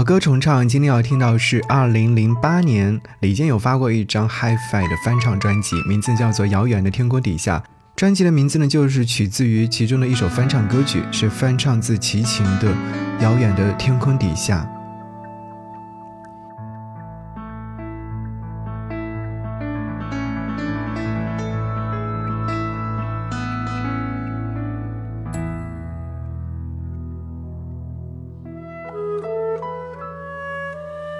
好歌重唱，今天要听到是二零零八年李健有发过一张 HiFi 的翻唱专辑，名字叫做《遥远的天空底下》。专辑的名字呢，就是取自于其中的一首翻唱歌曲，是翻唱自齐秦的《遥远的天空底下》。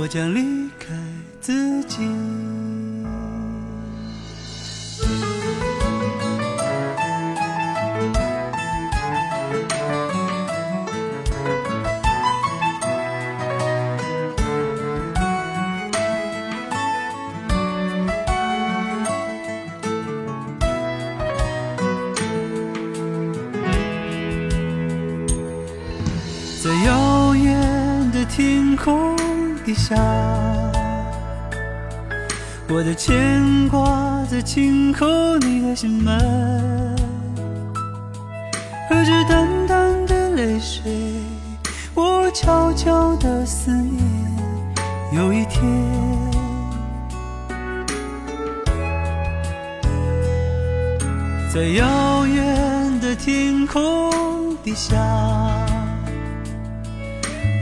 我将离开自己，在遥远的天空。底下，我的牵挂在轻叩你的心门，和着淡淡的泪水，我悄悄的思念。有一天，在遥远的天空底下。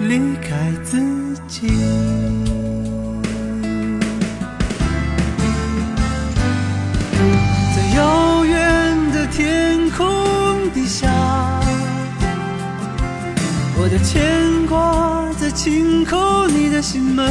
离开自己，在遥远的天空底下，我的牵挂在轻叩你的心门，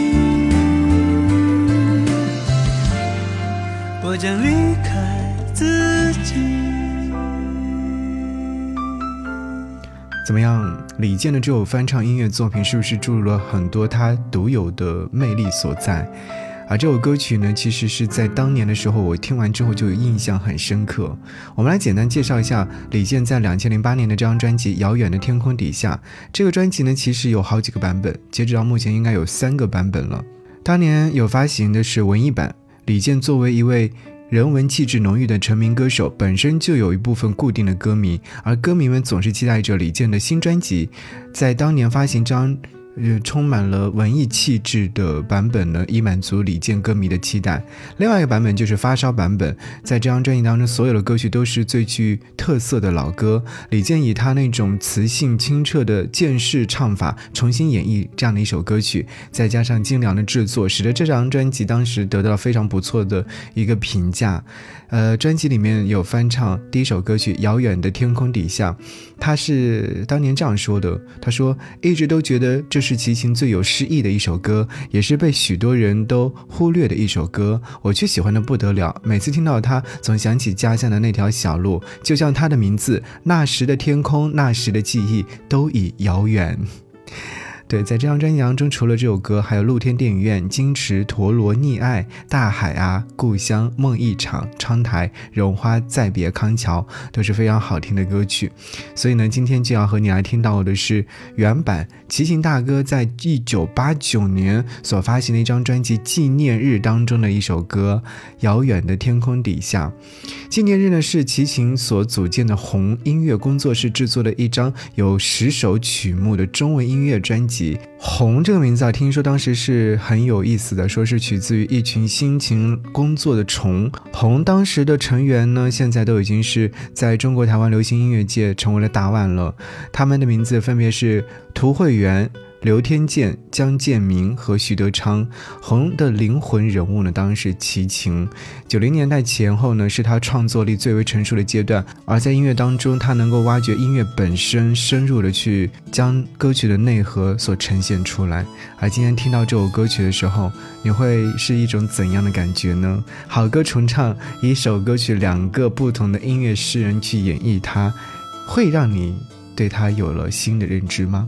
我将离开自己。怎么样？李健的这首翻唱音乐作品是不是注入了很多他独有的魅力所在？而这首歌曲呢，其实是在当年的时候，我听完之后就有印象很深刻。我们来简单介绍一下李健在两千零八年的这张专辑《遥远的天空底下》。这个专辑呢，其实有好几个版本，截止到目前应该有三个版本了。当年有发行的是文艺版。李健作为一位人文气质浓郁的成名歌手，本身就有一部分固定的歌迷，而歌迷们总是期待着李健的新专辑。在当年发行张呃，充满了文艺气质的版本呢，以满足李健歌迷的期待。另外一个版本就是发烧版本，在这张专辑当中，所有的歌曲都是最具特色的老歌。李健以他那种磁性清澈的剑式唱法，重新演绎这样的一首歌曲，再加上精良的制作，使得这张专辑当时得到了非常不错的一个评价。呃，专辑里面有翻唱第一首歌曲《遥远的天空底下》，他是当年这样说的：“他说一直都觉得这是齐秦最有诗意的一首歌，也是被许多人都忽略的一首歌，我却喜欢的不得了。每次听到它，总想起家乡的那条小路，就像他的名字，那时的天空，那时的记忆，都已遥远。”对，在这张专辑当中，除了这首歌，还有露天电影院、金池陀螺溺爱、大海啊、故乡梦一场、窗台、绒花再别康桥，都是非常好听的歌曲。所以呢，今天就要和你来听到的是原版齐秦大哥在一九八九年所发行的一张专辑《纪念日》当中的一首歌《遥远的天空底下》。纪念日呢，是齐秦所组建的红音乐工作室制作的一张有十首曲目的中文音乐专辑。红这个名字啊，听说当时是很有意思的，说是取自于一群辛勤工作的虫。红当时的成员呢，现在都已经是在中国台湾流行音乐界成为了大腕了。他们的名字分别是涂慧源。刘天健、江建明和徐德昌，红的灵魂人物呢，当然是齐秦。九零年代前后呢，是他创作力最为成熟的阶段。而在音乐当中，他能够挖掘音乐本身，深入的去将歌曲的内核所呈现出来。而今天听到这首歌曲的时候，你会是一种怎样的感觉呢？好歌重唱，一首歌曲两个不同的音乐诗人去演绎它，会让你对他有了新的认知吗？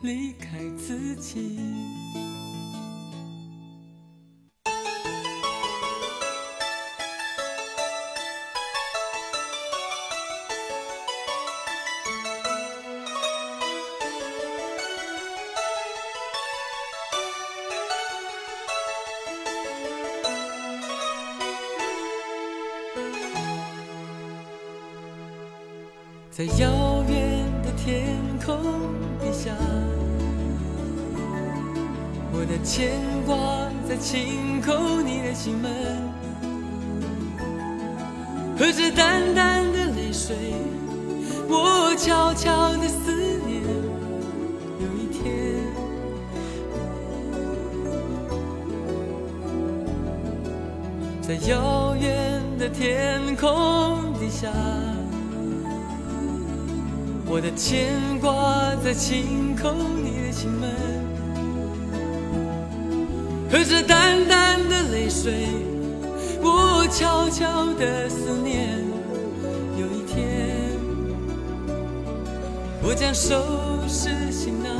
离开自己，在遥远天空底下。我的牵挂在轻叩你的心门，和着淡淡的泪水，我悄悄的思念。有一天，在遥远的天空底下，我的牵挂在轻叩你的心门。和着淡淡的泪水，我悄悄的思念。有一天，我将收拾行囊，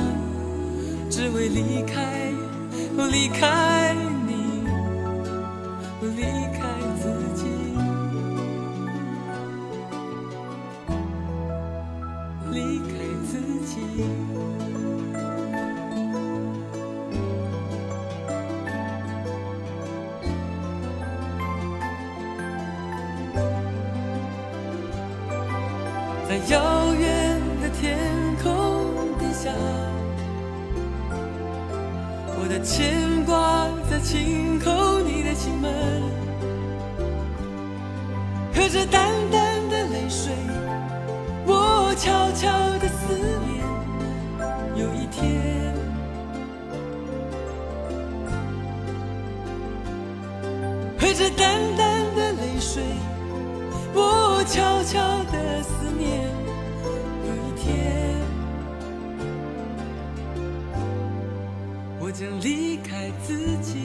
只为离开，离开离开自己。在遥远的天空底下，我的牵挂在轻叩你的心门，和着淡淡的泪水，悄悄的思念，有一天陪着淡淡的泪水。不悄悄的思念，有一天我将离开自己。